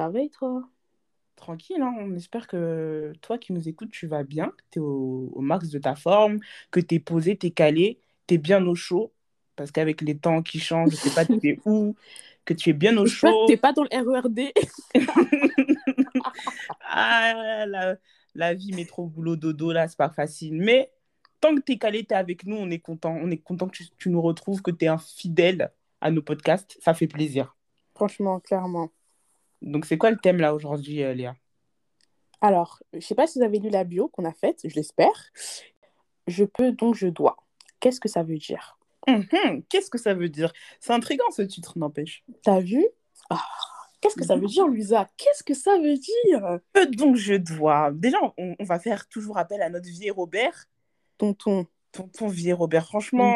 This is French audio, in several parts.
Ça va et toi? Tranquille, hein? On espère que toi qui nous écoutes, tu vas bien, que tu es au, au max de ta forme, que tu es posé, tu es calé, tu es bien au chaud, parce qu'avec les temps qui changent, je sais pas tu es où, que tu es bien au J'espère que chaud. t'es pas dans le RERD. Ah, la, la vie métro boulot dodo, là, c'est pas facile. Mais tant que tu es calé, tu es avec nous, on est content. On est content que tu, tu nous retrouves, que tu es un fidèle à nos podcasts. Ça fait plaisir. Franchement, clairement. Donc, c'est quoi le thème là aujourd'hui, euh, Léa? Alors, je sais pas si vous avez lu la bio qu'on a faite, je l'espère. Je peux donc je dois. Qu'est-ce que ça veut dire? Mhm, Qu'est-ce que ça veut dire? C'est intriguant ce titre, n'empêche. T'as vu? Ah, qu'est-ce que ça veut dire, Luisa? Qu'est-ce que ça veut dire? Que donc je dois. Déjà, on, on va faire toujours appel à notre vieil Robert. Tonton. Ton, ton vieil Robert, franchement.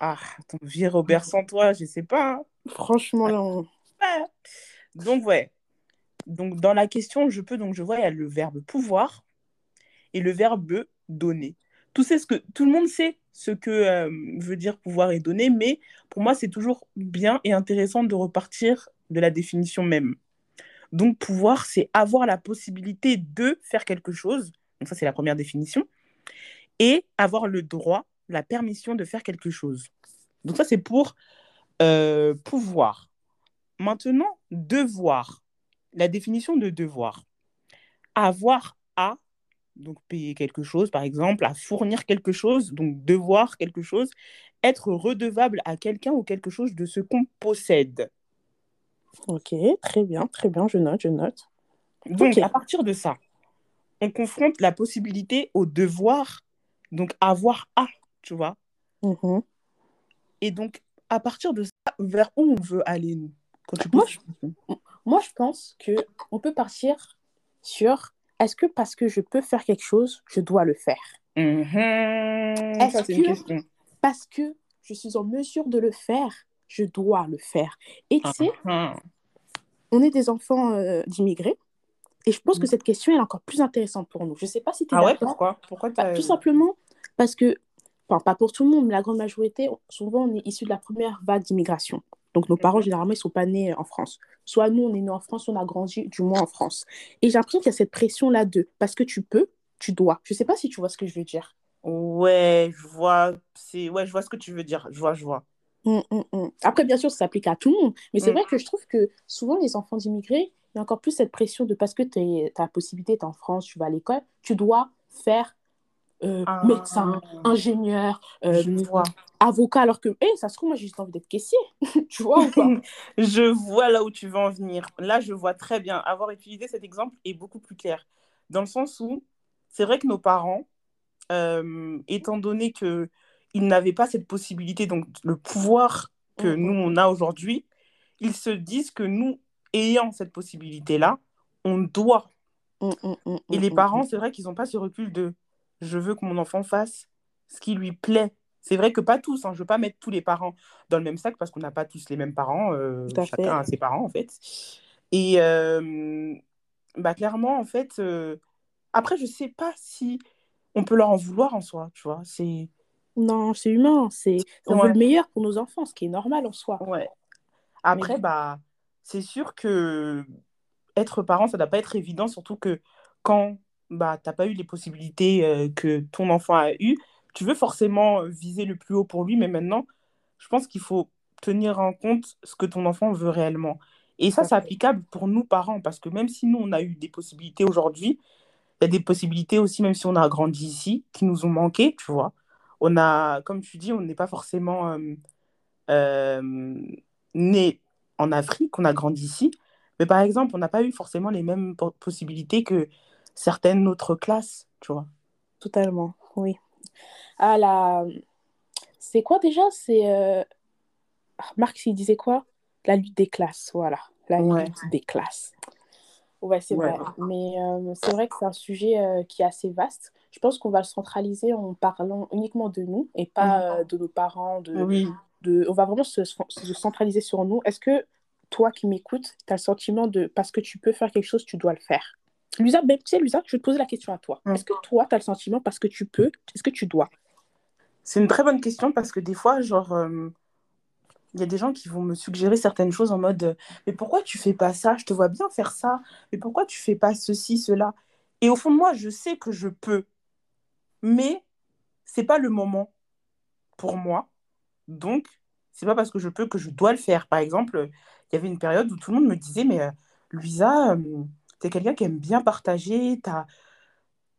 Ah, ton vieil Robert sans toi, je sais pas. Franchement, là, on- Ouais. Donc, ouais. Donc, dans la question je peux, donc je vois, il y a le verbe pouvoir et le verbe donner. Tout, le monde sait ce que euh, veut dire pouvoir et donner, mais pour moi, c'est toujours bien et intéressant de repartir de la définition même. Donc, pouvoir, c'est avoir la possibilité de faire quelque chose. Donc, ça, c'est la première définition. Et avoir le droit, la permission de faire quelque chose. Donc, ça, c'est pour euh, pouvoir. Maintenant, devoir. La définition de devoir. Avoir à, donc payer quelque chose, par exemple, à fournir quelque chose, donc devoir quelque chose, être redevable à quelqu'un ou quelque chose de ce qu'on possède. Ok, très bien, très bien, je note, je note. Donc, à partir de ça, on confronte la possibilité au devoir, donc avoir à, tu vois. Mhm. Et donc, à partir de ça, vers où on veut aller, nous? Quand tu Moi, je-. Moi, je pense que on peut partir sur est-ce que parce que je peux faire quelque chose, je dois le faire? Mhm, Est-ce une que- question. Parce que je suis en mesure de le faire, je dois le faire? Et tu sais, Mhm. on est des enfants euh, d'immigrés. Et je pense que Mhm. cette question est encore plus intéressante pour nous. Je ne sais pas si tu es Ah ouais, pourquoi? Pourquoi Bah, tout simplement parce que, enfin, pas pour tout le monde, mais la grande majorité, souvent, on est issu de la première vague d'immigration. Donc, nos parents, généralement, ils ne sont pas nés en France. Soit nous, on est nés en France, on a grandi du moins en France. Et j'ai l'impression qu'il y a cette pression-là de parce que tu peux, tu dois. Je ne sais pas si tu vois ce que je veux dire. Ouais, je vois, ouais, je vois ce que tu veux dire. Je vois, je vois. Hum, hum, hum. Après, bien sûr, ça s'applique à tout le monde. Mais c'est Mm. vrai que je trouve que souvent, les enfants d'immigrés, il y a encore plus cette pression de parce que tu as la possibilité, tu es en France, tu vas à l'école, tu dois faire euh, Ah. médecin, ingénieur, euh, vois. avocat, alors que, hé, ça se trouve, moi, j'ai juste envie d'être caissier. tu vois ou pas? Je vois là où tu veux en venir. Là, je vois très bien. Avoir utilisé cet exemple est beaucoup plus clair. Dans le sens où, c'est vrai que nos parents, euh, étant donné que ils n'avaient pas cette possibilité, donc le pouvoir que Mhm. nous, on a aujourd'hui, ils se disent que nous, ayant cette possibilité-là, on doit. Et les parents, c'est vrai qu'ils n'ont pas ce recul de je veux que mon enfant fasse ce qui lui plaît. C'est vrai que pas tous, hein, je ne veux pas mettre tous les parents dans le même sac parce qu'on n'a pas tous les mêmes parents, euh, chacun fait. a ses parents en fait. Et euh, bah, clairement, en fait, euh, après, je ne sais pas si on peut leur en vouloir en soi, tu vois. C'est. Non, c'est humain. C'est... On veut le meilleur pour nos enfants, ce qui est normal en soi. Ouais. Après, Mais- bah, c'est sûr que être parent, ça ne doit pas être évident, surtout que quand bah, tu n'as pas eu les possibilités euh, que ton enfant a eues, tu veux forcément viser le plus haut pour lui, mais maintenant, je pense qu'il faut tenir en compte ce que ton enfant veut réellement. Et ça, c'est applicable pour nous, parents, parce que même si nous, on a eu des possibilités aujourd'hui, il y a des possibilités aussi, même si on a grandi ici, qui nous ont manqué, tu vois. On a, comme tu dis, on n'est pas forcément euh, euh, né en Afrique, on a grandi ici. Mais par exemple, on n'a pas eu forcément les mêmes po- possibilités que certaines autres classes, tu vois. Totalement, oui. Ah, la... C'est quoi déjà? C'est... euh, Marx, il disait quoi? La lutte des classes, voilà. La Ouais. lutte des classes. Ouais, c'est Ouais. vrai. Mais euh, c'est vrai que c'est un sujet euh, qui est assez vaste. Je pense qu'on va le centraliser en parlant uniquement de nous et pas euh, de nos parents. De, Oui. de... On va vraiment se, se centraliser sur nous. Est-ce que toi qui m'écoutes, tu as le sentiment de parce que tu peux faire quelque chose, tu dois le faire? Lusa, ben, tu sais, Lusa, je vais te poser la question à toi. Mm. Est-ce que toi, tu as le sentiment parce que tu peux, est-ce que tu dois? C'est une très bonne question parce que des fois, genre, euh, Il y a des gens qui vont me suggérer certaines choses en mode Mais pourquoi tu fais pas ça? Je te vois bien faire ça. Mais pourquoi tu fais pas ceci, cela? Et au fond de moi, je sais que je peux. Mais c'est pas le moment pour moi. Donc, c'est pas parce que je peux que je dois le faire. Par exemple, il y avait une période où tout le monde me disait Mais euh, Luisa, euh, t'es quelqu'un qui aime bien partager,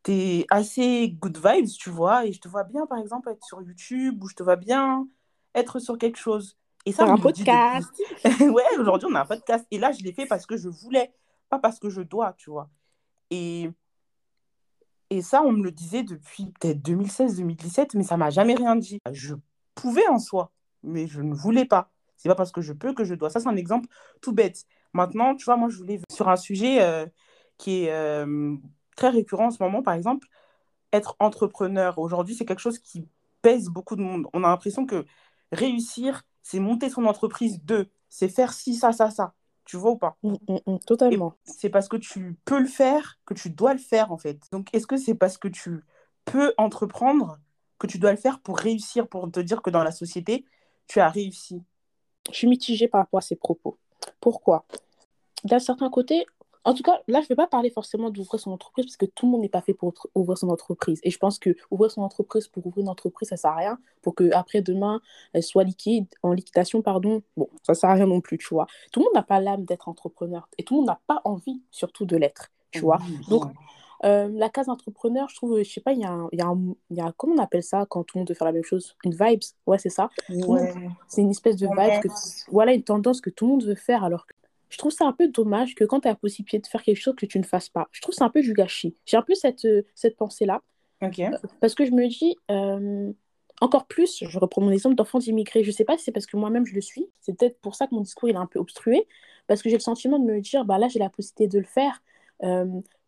t'es assez good vibes, tu vois, et je te vois bien, par exemple, être sur YouTube ou je te vois bien être sur quelque chose. Et ça, Sur on un podcast. depuis- ouais, aujourd'hui, on a un podcast. Et là, je l'ai fait parce que je voulais, pas parce que je dois, tu vois. Et, et ça, on me le disait depuis peut-être 2016-2017, mais ça m'a jamais rien dit. Je pouvais en soi, mais je ne voulais pas. C'est pas parce que je peux que je dois. Ça, c'est un exemple tout bête. Maintenant, tu vois, moi, je voulais sur un sujet euh, qui est euh, très récurrent en ce moment, par exemple, être entrepreneur. Aujourd'hui, c'est quelque chose qui pèse beaucoup de monde. On a l'impression que réussir, c'est monter son entreprise de, c'est faire ci, ça, ça, ça. Tu vois ou pas? Mm, mm, mm, totalement. c'est parce que tu peux le faire que tu dois le faire, en fait. Donc, est-ce que c'est parce que tu peux entreprendre que tu dois le faire pour réussir, pour te dire que dans la société, tu as réussi? Je suis mitigée par rapport à ces propos. Pourquoi? D'un certain côté, en tout cas, là, je ne vais pas parler forcément d'ouvrir son entreprise parce que tout le monde n'est pas fait pour ouvrir son entreprise. Et je pense que ouvrir son entreprise pour ouvrir une entreprise, ça ne sert à rien. Pour que après demain, elle soit liquide, en liquidation, pardon, bon, ça ne sert à rien non plus, tu vois. Tout le monde n'a pas l'âme d'être entrepreneur et tout le monde n'a pas envie, surtout, de l'être, tu vois. Oui, Donc. Euh, la case entrepreneur, je trouve, je sais pas, il y a, un- y a, un- il y a, comment on appelle ça quand tout le monde veut faire la même chose? Une vibes, ouais, c'est ça. Ouais. c'est une espèce de vibe que, voilà, une tendance que tout le monde veut faire alors que je trouve ça un peu dommage que quand tu as la possibilité de faire quelque chose que tu ne fasses pas. Je trouve ça un peu du gâchis. J'ai un peu cette, euh, cette pensée-là Ok. parce que je me dis, euh, encore plus, je reprends mon exemple d'enfant d'immigrés. Je sais pas si c'est parce que moi-même je le suis. C'est peut-être pour ça que mon discours il est un peu obstrué. Parce que j'ai le sentiment de me dire, bah là j'ai la possibilité de le faire. Euh,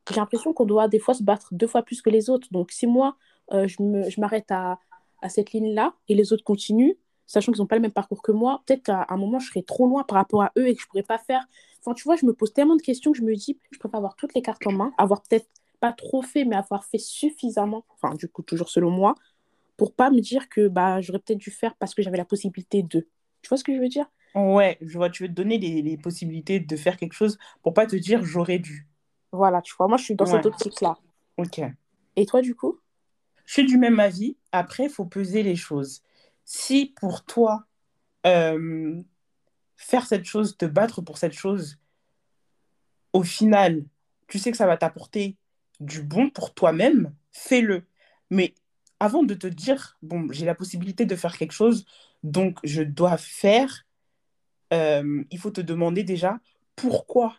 j'ai l'impression qu'on doit des fois se battre deux fois plus que les autres. Donc si moi euh, je m'arrête à, cette ligne-là et les autres continuent, sachant qu'ils n'ont pas le même parcours que moi, peut-être qu'à un moment je serai trop loin par rapport à eux et que je pourrais pas faire. Enfin, tu vois, je me pose tellement de questions que je me dis, je préfère avoir toutes les cartes en main, avoir peut-être pas trop fait, mais avoir fait suffisamment, enfin, du coup, toujours selon moi, pour pas me dire que bah, j'aurais peut-être dû faire parce que j'avais la possibilité de. Tu vois ce que je veux dire? Ouais, je vois, tu veux te donner les, les possibilités de faire quelque chose pour pas te dire j'aurais dû. Voilà, tu vois, moi, je suis dans cette optique-là. Ok. Et toi, du coup? Je suis du même avis. Après, il faut peser les choses. Si pour toi, euh, faire cette chose, te battre pour cette chose, au final, tu sais que ça va t'apporter du bon pour toi-même, fais-le. Mais avant de te dire, bon, j'ai la possibilité de faire quelque chose, donc je dois faire, euh, il faut te demander déjà pourquoi.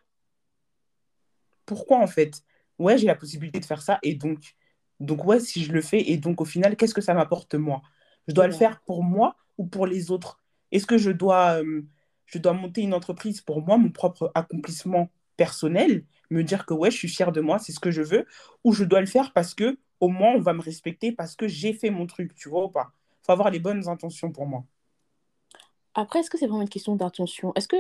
Pourquoi en fait? Ouais, j'ai la possibilité de faire ça et donc, donc ouais, si je le fais et donc au final, qu'est-ce que ça m'apporte moi? Je dois le faire pour moi ou pour les autres? Est-ce que je dois, euh, je dois monter une entreprise pour moi, mon propre accomplissement personnel, me dire que ouais, je suis fière de moi, c'est ce que je veux, ou je dois le faire parce que au moins on va me respecter parce que j'ai fait mon truc, tu vois ou pas? Faut avoir les bonnes intentions pour moi. Après, est-ce que c'est vraiment une question d'intention? Est-ce que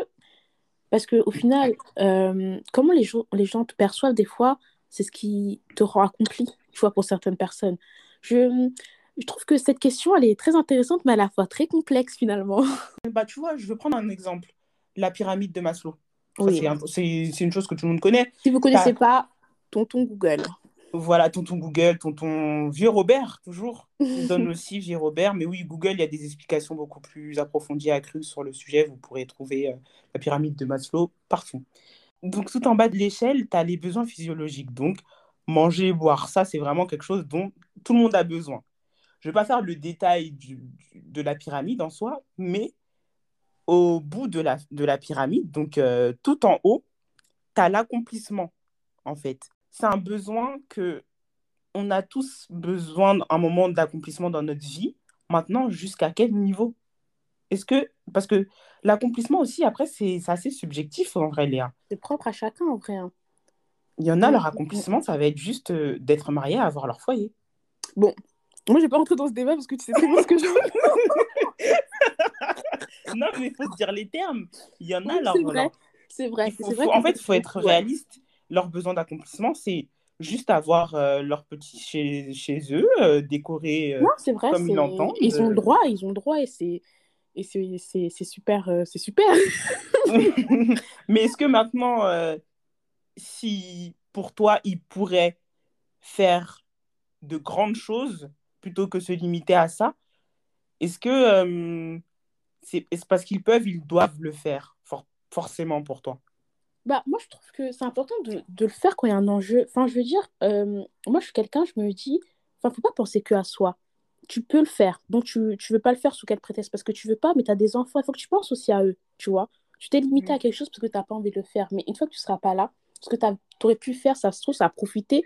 Parce qu'au final, euh, comment les gens, les gens te perçoivent des fois, c'est ce qui te rend accompli, tu vois, pour certaines personnes. Je, je trouve que cette question, elle est très intéressante, mais à la fois très complexe finalement. Bah, tu vois, je vais prendre un exemple, la pyramide de Maslow. Oui. c'est un- c'est c'est une chose que tout le monde connaît. Si vous ne connaissez T'as- pas, tonton Google. Voilà, tonton Google, tonton vieux Robert, toujours. Donne aussi vieux Robert. Mais oui, Google, il y a des explications beaucoup plus approfondies, accrues sur le sujet. Vous pourrez trouver euh, la pyramide de Maslow partout. Donc, tout en bas de l'échelle, tu as les besoins physiologiques. Donc, manger, boire, ça, c'est vraiment quelque chose dont tout le monde a besoin. Je ne vais pas faire le détail du- du- de la pyramide en soi, mais au bout de la, de la pyramide, donc euh, tout en haut, tu as l'accomplissement, en fait. C'est un besoin que on a tous besoin d'un moment d'accomplissement dans notre vie. Maintenant, jusqu'à quel niveau? Est-ce que... Parce que l'accomplissement aussi, après, c'est assez subjectif en vrai, Léa. C'est propre à chacun en vrai. hein. Il y en a, leur accomplissement, ça va être juste euh, d'être marié, avoir leur foyer. Bon, moi je vais pas rentrer dans ce débat parce que tu sais très bien ce que je Non, mais il faut se dire les termes. Il y en a, Oui, leur, c'est vrai. C'est vrai. faut- en fait, il faut être réaliste. Leur besoin d'accomplissement, c'est juste avoir euh, leur petit chez, chez eux, euh, décorer euh, Non, c'est vrai. comme ils l'entendent. Ils ont euh, le droit, ils ont le droit et c'est Et c'est super. euh, c'est super. Mais est-ce que maintenant, euh, si pour toi, il pourrait faire de grandes choses plutôt que se limiter à ça, est-ce que euh, c'est est-ce parce qu'ils peuvent, ils doivent le faire, for- forcément pour toi? Bah, moi, je trouve que c'est important de, de le faire quand il y a un enjeu. Enfin, je veux dire, euh, moi, je suis quelqu'un, je me dis, enfin, faut pas penser que à soi. Tu peux le faire. Donc, tu, tu veux pas le faire sous quel prétexte? Parce que tu veux pas, mais tu as des enfants, il faut que tu penses aussi à eux, tu vois. Tu t'es limité à Mm. quelque chose parce que tu n'as pas envie de le faire. Mais une fois que tu seras pas là, ce que tu aurais pu faire, ça se trouve, ça a profité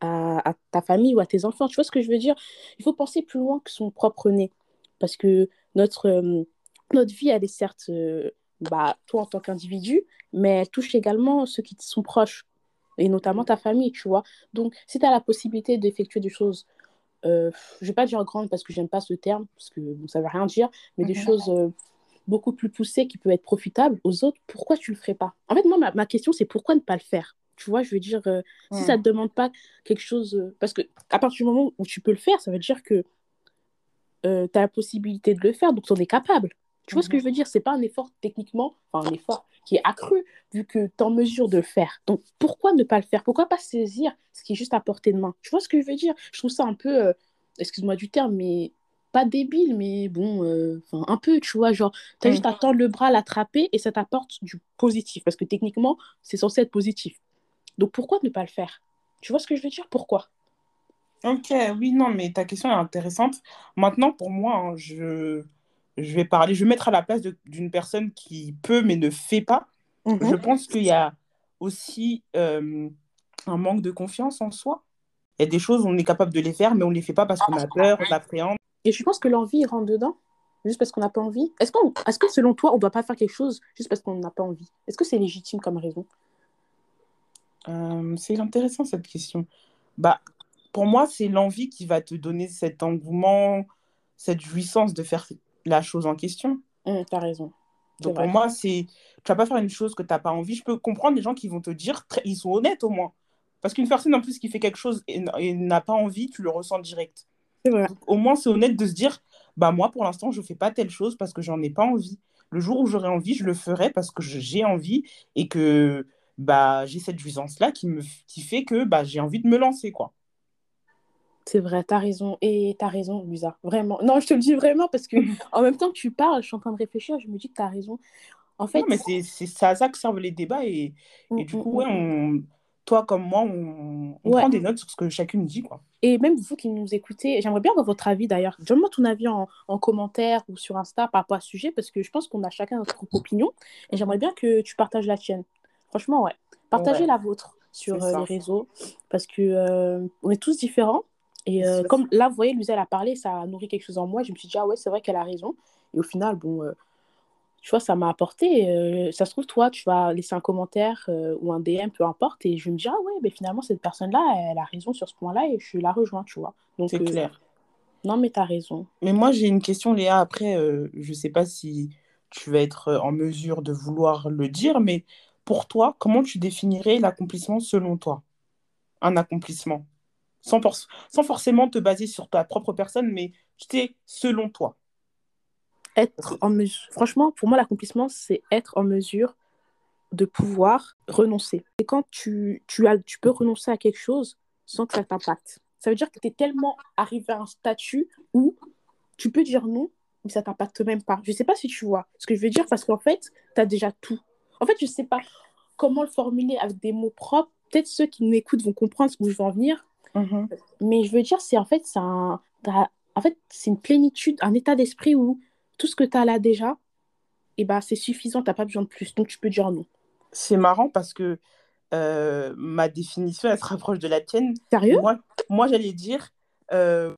à, à ta famille ou à tes enfants. Tu vois ce que je veux dire? Il faut penser plus loin que son propre nez. Parce que notre, euh, notre vie, elle est certes, euh, bah, toi en tant qu'individu, mais elle touche également ceux qui te sont proches, et notamment ta famille, tu vois. Donc, si tu as la possibilité d'effectuer des choses, euh, je vais pas dire grandes parce que j'aime pas ce terme, parce que bon, ça veut rien dire, mais des Mhm. choses euh, beaucoup plus poussées qui peuvent être profitables aux autres, pourquoi tu le ferais pas? En fait, moi, ma, ma question, c'est pourquoi ne pas le faire? Tu vois, je veux dire, euh, si ça Mm. te demande pas quelque chose, parce que à partir du moment où tu peux le faire, ça veut dire que tu as la possibilité de le faire, donc tu en es capable. Tu vois ce que je veux dire? C'est pas un effort techniquement, enfin un effort qui est accru vu que tu es en mesure de le faire. Donc pourquoi ne pas le faire? Pourquoi pas saisir ce qui est juste à portée de main? Tu vois ce que je veux dire? Je trouve ça un peu, euh, excuse-moi du terme, mais pas débile, mais bon, euh, enfin, un peu, tu vois, genre, tu as juste Mm. à tendre le bras, l'attraper et ça t'apporte du positif parce que techniquement, c'est censé être positif. Donc pourquoi ne pas le faire? Tu vois ce que je veux dire? Pourquoi? Ok, oui, non, mais ta question est intéressante. Maintenant, pour moi, hein, je, je vais parler, je vais mettre à la place d'une personne qui peut mais ne fait pas. Je Mhm. pense qu'il y a aussi euh, un manque de confiance en soi. Il y a des choses, on est capable de les faire, mais on ne les fait pas parce qu'on a peur, on appréhende. Et je pense que l'envie rentre dedans, juste parce qu'on n'a pas envie. Est-ce qu'on, est-ce que selon toi, on ne doit pas faire quelque chose juste parce qu'on n'a pas envie? Est-ce que c'est légitime comme raison? Euh, c'est intéressant cette question. Bah, pour moi, c'est l'envie qui va te donner cet engouement, cette jouissance de faire la chose en question. Hum, t'as raison, c'est Donc pour moi, c'est tu vas pas faire une chose que tu n'as pas envie. Je peux comprendre les gens qui vont te dire, très- ils sont honnêtes au moins. Parce qu'une personne en plus qui fait quelque chose et, n'a pas envie, tu le ressens direct. C'est vrai. Donc au moins, c'est honnête de se dire, bah moi pour l'instant, je fais pas telle chose parce que j'en ai pas envie. Le jour où j'aurai envie, je le ferai parce que j'ai envie et que bah j'ai cette jouissance-là qui me qui fait que bah j'ai envie de me lancer quoi. C'est vrai, t'as raison. Et t'as raison, Lusa. Vraiment. Non, je te le dis vraiment parce que en même temps que tu parles, je suis en train de réfléchir, je me dis que t'as raison. En Non, fait, mais c'est à ça que servent les débats et, hum, et du hum, coup, hum, ouais, on, toi comme moi, on, on Ouais. prend des notes sur ce que chacune dit, quoi. Et même vous qui nous écoutez, j'aimerais bien avoir votre avis d'ailleurs. Donne-moi ton avis en, en commentaire ou sur Insta par rapport à ce sujet parce que je pense qu'on a chacun notre propre opinion et j'aimerais bien que tu partages la tienne. Franchement, ouais. Partagez Ouais, la vôtre sur euh, les réseaux parce que euh, on est tous différents. Et euh, comme là, vous voyez, Luisa, elle a parlé, ça a nourri quelque chose en moi. Je me suis dit, ah ouais, c'est vrai qu'elle a raison. Et au final, bon, euh, tu vois, ça m'a apporté. euh, ça se trouve, toi, tu vas laisser un commentaire ou un DM, peu importe, et je me dire, ah ouais, mais finalement, cette personne-là, elle a raison sur ce point-là et je la rejoins, tu vois. Donc, c'est clair. non, mais t'as raison. Mais moi, j'ai une question, Léa. Après, je sais pas si tu vas être en mesure de vouloir le dire, mais pour toi, comment tu définirais l'accomplissement selon toi? Un accomplissement. Sans, for- sans forcément te baser sur ta propre personne, mais sais, selon toi. Être que- en mesure. Franchement, pour moi, l'accomplissement, c'est être en mesure de pouvoir renoncer. Et quand tu, tu, as, tu peux renoncer à quelque chose sans que ça t'impacte. Ça veut dire que tu es tellement arrivé à un statut où tu peux dire non, mais ça t'impacte même pas. Je sais pas si tu vois ce que je veux dire parce qu'en fait, tu as déjà tout. En fait, je sais pas comment le formuler avec des mots propres. Peut-être ceux qui nous écoutent vont comprendre où je veux en venir. Mhm. Mais je veux dire, c'est en fait, c'est un, en fait, c'est une plénitude, un état d'esprit où tout ce que tu as là déjà, et ben, c'est suffisant, tu n'as pas besoin de plus. Donc, tu peux dire non. C'est marrant parce que euh, ma définition, elle se rapproche de la tienne. Sérieux? Moi, moi j'allais dire, euh,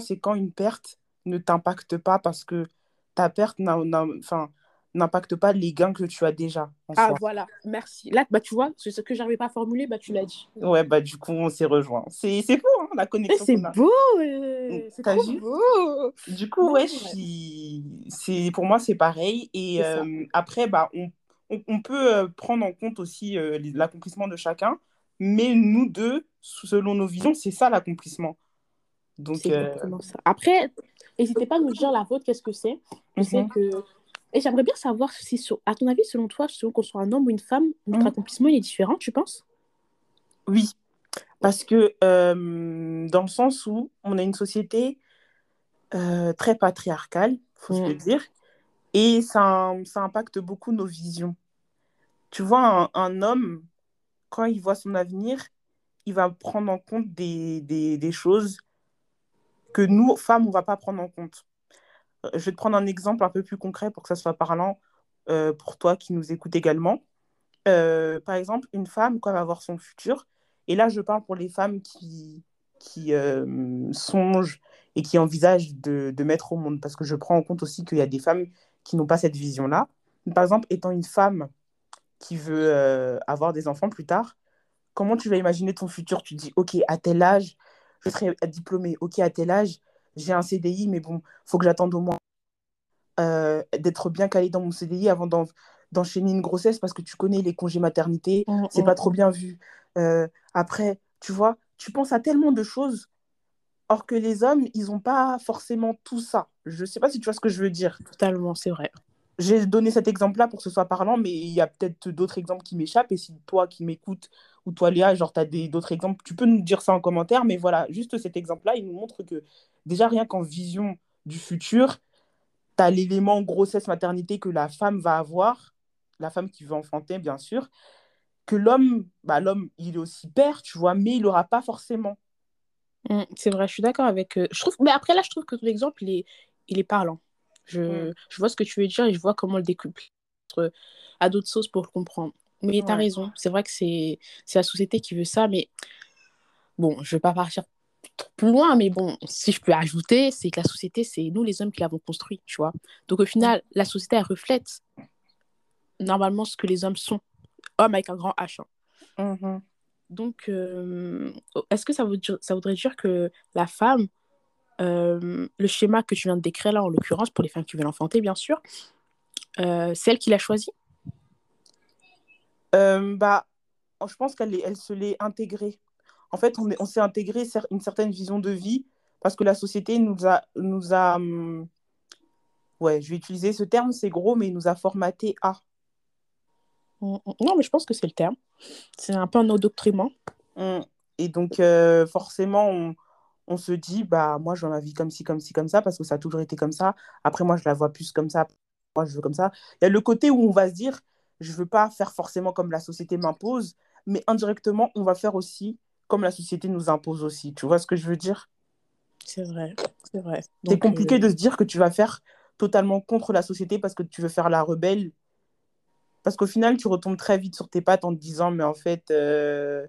c'est quand une perte ne t'impacte pas parce que ta perte n'a- n'a- enfin, n'impacte pas les gains que tu as déjà Ah, soi. voilà, merci. Là, bah, tu vois, c'est ce que j'arrivais pas à formuler, bah, tu l'as dit. Ouais, bah du coup, on s'est rejoints. C'est c'est fou, hein, la connexion c'est beau, euh, c'est trop vu? beau. Du coup, ouais, ouais. c'est pour moi, c'est pareil. Et C'est euh, après, bah, on, on, on peut euh, prendre en compte aussi euh, l'accomplissement de chacun. Mais nous deux, selon nos visions, c'est ça l'accomplissement. Donc, C'est ça. Après, N'hésitez pas à nous dire la vôtre, qu'est-ce que c'est. Je sais Mhm. que. Et j'aimerais bien savoir si, à ton avis, selon toi, selon qu'on soit un homme ou une femme, notre Mhm. accomplissement il est différent, tu penses? Oui, parce que euh, dans le sens où on a une société euh, très patriarcale, faut se le Mm. dire, et ça, ça impacte beaucoup nos visions. Tu vois, un, un homme, quand il voit son avenir, il va prendre en compte des, des, des choses que nous, femmes, on va pas prendre en compte. Je vais te prendre un exemple un peu plus concret pour que ça soit parlant euh, pour toi qui nous écoutes également. Euh, par exemple, une femme, quand elle va voir son futur, et là je parle pour les femmes qui, qui euh, songent et qui envisagent de, de mettre au monde, parce que je prends en compte aussi qu'il y a des femmes qui n'ont pas cette vision-là. Par exemple, étant une femme qui veut avoir des enfants plus tard, comment tu vas imaginer ton futur? Tu dis, ok, à tel âge, je serai diplômée, ok, à tel âge, j'ai un CDI, mais bon, faut que j'attende au moins euh, d'être bien calée dans mon CDI avant d'en- d'enchaîner une grossesse parce que tu connais les congés maternité, Mm, c'est mm. pas trop bien vu. Euh, après, tu vois, tu penses à tellement de choses, or que les hommes, ils ont pas forcément tout ça. Je sais pas si tu vois ce que je veux dire. Totalement, c'est vrai. J'ai donné cet exemple-là pour que ce soit parlant, mais il y a peut-être d'autres exemples qui m'échappent. Et si toi qui m'écoutes ou toi Léa, genre tu as d'autres exemples, tu peux nous dire ça en commentaire. Mais voilà, juste cet exemple-là, il nous montre que déjà rien qu'en vision du futur, tu as l'élément grossesse, maternité que la femme va avoir, la femme qui veut enfanter, bien sûr, que l'homme, bah, l'homme, il est aussi père, tu vois, mais il n'aura pas forcément. Mm, c'est vrai, je suis d'accord avec. euh, je trouve... Mais après, là, je trouve que ton exemple, il est, il est parlant. Je... Je vois ce que tu veux dire et je vois comment le découple euh, à d'autres sauces pour le comprendre. Mais tu as Ouais. raison, c'est vrai que c'est la société qui veut ça, mais bon, je vais pas partir trop plus loin, mais bon, si je peux ajouter, c'est que la société, c'est nous les hommes qui l'avons construit, tu vois. Donc au final, la société, elle reflète normalement ce que les hommes sont. Hommes avec un grand H. hein. Mhm. Donc, euh, est-ce que ça, veut dire- ça voudrait dire que la femme, euh, le schéma que tu viens de décrire là, en l'occurrence, pour les femmes qui veulent enfanter, bien sûr, euh, c'est elle qui l'a choisi? Euh, bah, je pense qu'elle elle se l'est intégrée. En fait, on est- on s'est intégré une certaine vision de vie parce que la société nous a, nous a hum, ouais, je vais utiliser ce terme, c'est gros, mais il nous a formaté à. Mm, mm. Non, mais je pense que c'est le terme. C'est un peu un endoctrinement. Hum, Et donc, euh, forcément, on, on se dit, bah, moi, je veux ma vie comme ci, comme ci, comme ça, parce que ça a toujours été comme ça. Après, moi, je la vois plus comme ça. Moi, je veux comme ça. Il y a le côté où on va se dire, je veux pas faire forcément comme la société m'impose, mais indirectement, on va faire aussi comme la société nous impose aussi. Tu vois ce que je veux dire? C'est vrai, c'est vrai. C'est compliqué euh, de se dire que tu vas faire totalement contre la société parce que tu veux faire la rebelle. Parce qu'au final, tu retombes très vite sur tes pattes en te disant, mais en fait, euh,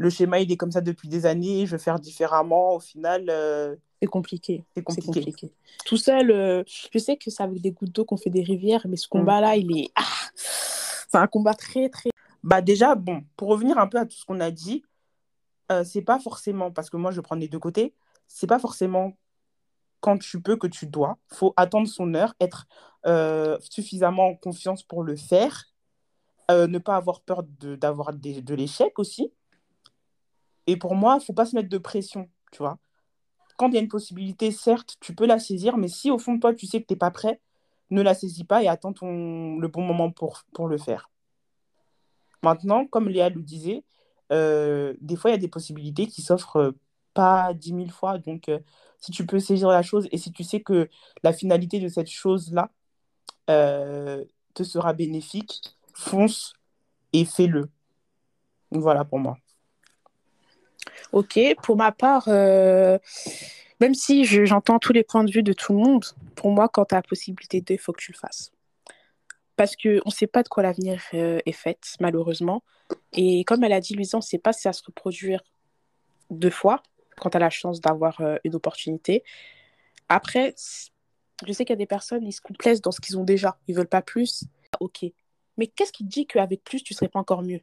le schéma, il est comme ça depuis des années, je vais faire différemment. Au final, euh, c'est compliqué. c'est compliqué. compliqué. Tout seul, euh, je sais que c'est avec des gouttes d'eau qu'on fait des rivières, mais ce Mm. combat-là, il est. Ah c'est un combat très, très. Bah déjà, bon, pour revenir un peu à tout ce qu'on a dit, euh, c'est pas forcément, parce que moi, je prends les deux côtés, c'est pas forcément quand tu peux que tu dois. faut attendre son heure, être euh, suffisamment en confiance pour le faire, ne pas avoir peur de, d'avoir des- de l'échec aussi. Et pour moi, il faut pas se mettre de pression, tu vois. Quand il y a une possibilité, certes, tu peux la saisir, mais si au fond de toi, tu sais que tu n'es pas prêt, ne la saisis pas et attends le bon moment pour, pour le faire. Maintenant, comme Léa le disait, euh, des fois, il y a des possibilités qui s'offrent euh, pas dix mille fois. Donc, euh, si tu peux saisir la chose et si tu sais que la finalité de cette chose-là euh, te sera bénéfique, fonce et fais-le. Voilà pour moi. Ok, pour ma part, euh, même si je- j'entends tous les points de vue de tout le monde, pour moi, quand tu as la possibilité de, il faut que tu le fasses. Parce qu'on ne sait pas de quoi l'avenir euh, est fait, malheureusement. Et comme elle a dit, Louisa, on ne sait pas si ça se reproduire deux fois quand tu as la chance d'avoir euh, une opportunité. Après, je sais qu'il y a des personnes, ils se complaisent dans ce qu'ils ont déjà. Ils veulent pas plus. Ok. Mais qu'est-ce qui te dit qu'avec plus, tu serais pas encore mieux?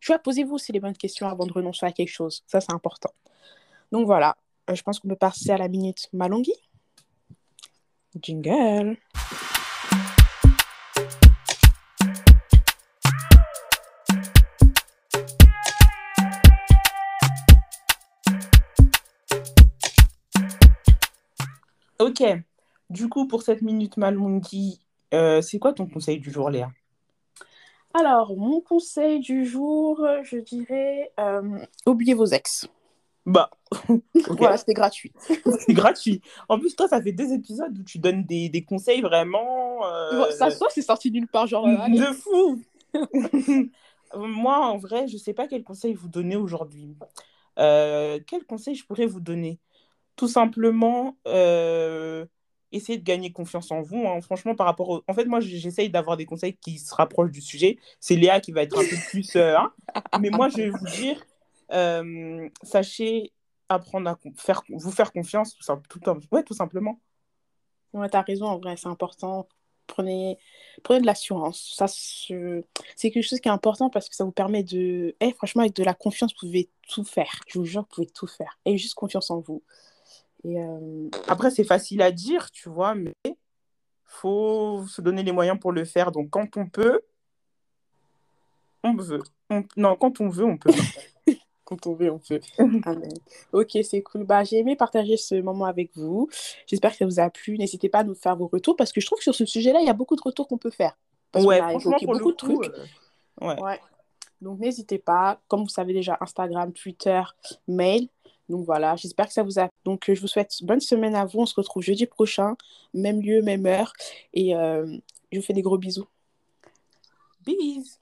Tu vois, posez-vous aussi les bonnes questions avant de renoncer à quelque chose. Ça, c'est important. Donc voilà, Euh, je pense qu'on peut passer à la minute Malonghi. Jingle. Ok. Du coup, pour cette minute Malmondi, euh, c'est quoi ton conseil du jour, Léa? Alors, mon conseil du jour, je dirais euh, oubliez vos ex. Bah. Voilà, c'était gratuit. c'est gratuit. En plus, toi, ça fait deux épisodes où tu donnes des, des conseils vraiment euh, Ça soit c'est sorti nulle part, genre. euh, allez. de fou. Moi, en vrai, je sais pas quel conseil vous donner aujourd'hui. Euh, quel conseil je pourrais vous donner? Tout simplement, euh, essayer de gagner confiance en vous. hein. Franchement, par rapport au... En fait, moi, j'essaye d'avoir des conseils qui se rapprochent du sujet. C'est Léa qui va être un peu plus... euh, hein. Mais moi, je vais vous dire, euh, sachez apprendre à faire, vous faire confiance, tout, tout, ouais, tout simplement. Ouais, t'as raison, en vrai, c'est important. Prenez, prenez de l'assurance. Ça, c'est quelque chose qui est important parce que ça vous permet de. Eh, franchement, avec de la confiance, vous pouvez tout faire. Je vous jure, vous pouvez tout faire. Et juste confiance en vous. Et euh, Après, c'est facile à dire, tu vois, mais faut se donner les moyens pour le faire. Donc, quand on peut, on veut. On- Non, quand on veut, on peut. quand on veut, on peut. Amen. Ok, c'est cool. Bah, j'ai aimé partager ce moment avec vous. J'espère que ça vous a plu. N'hésitez pas à nous faire vos retours parce que je trouve que sur ce sujet-là, il y a beaucoup de retours qu'on peut faire. Parce Ouais, qu'on a évoqué beaucoup de trucs. euh, ouais. Ouais. Donc n'hésitez pas, comme vous savez déjà, Instagram, Twitter, mail. Donc voilà, j'espère que ça vous a. Donc euh, je vous souhaite bonne semaine à vous. On se retrouve jeudi prochain, même lieu, même heure. Et euh, je vous fais des gros bisous. Bis.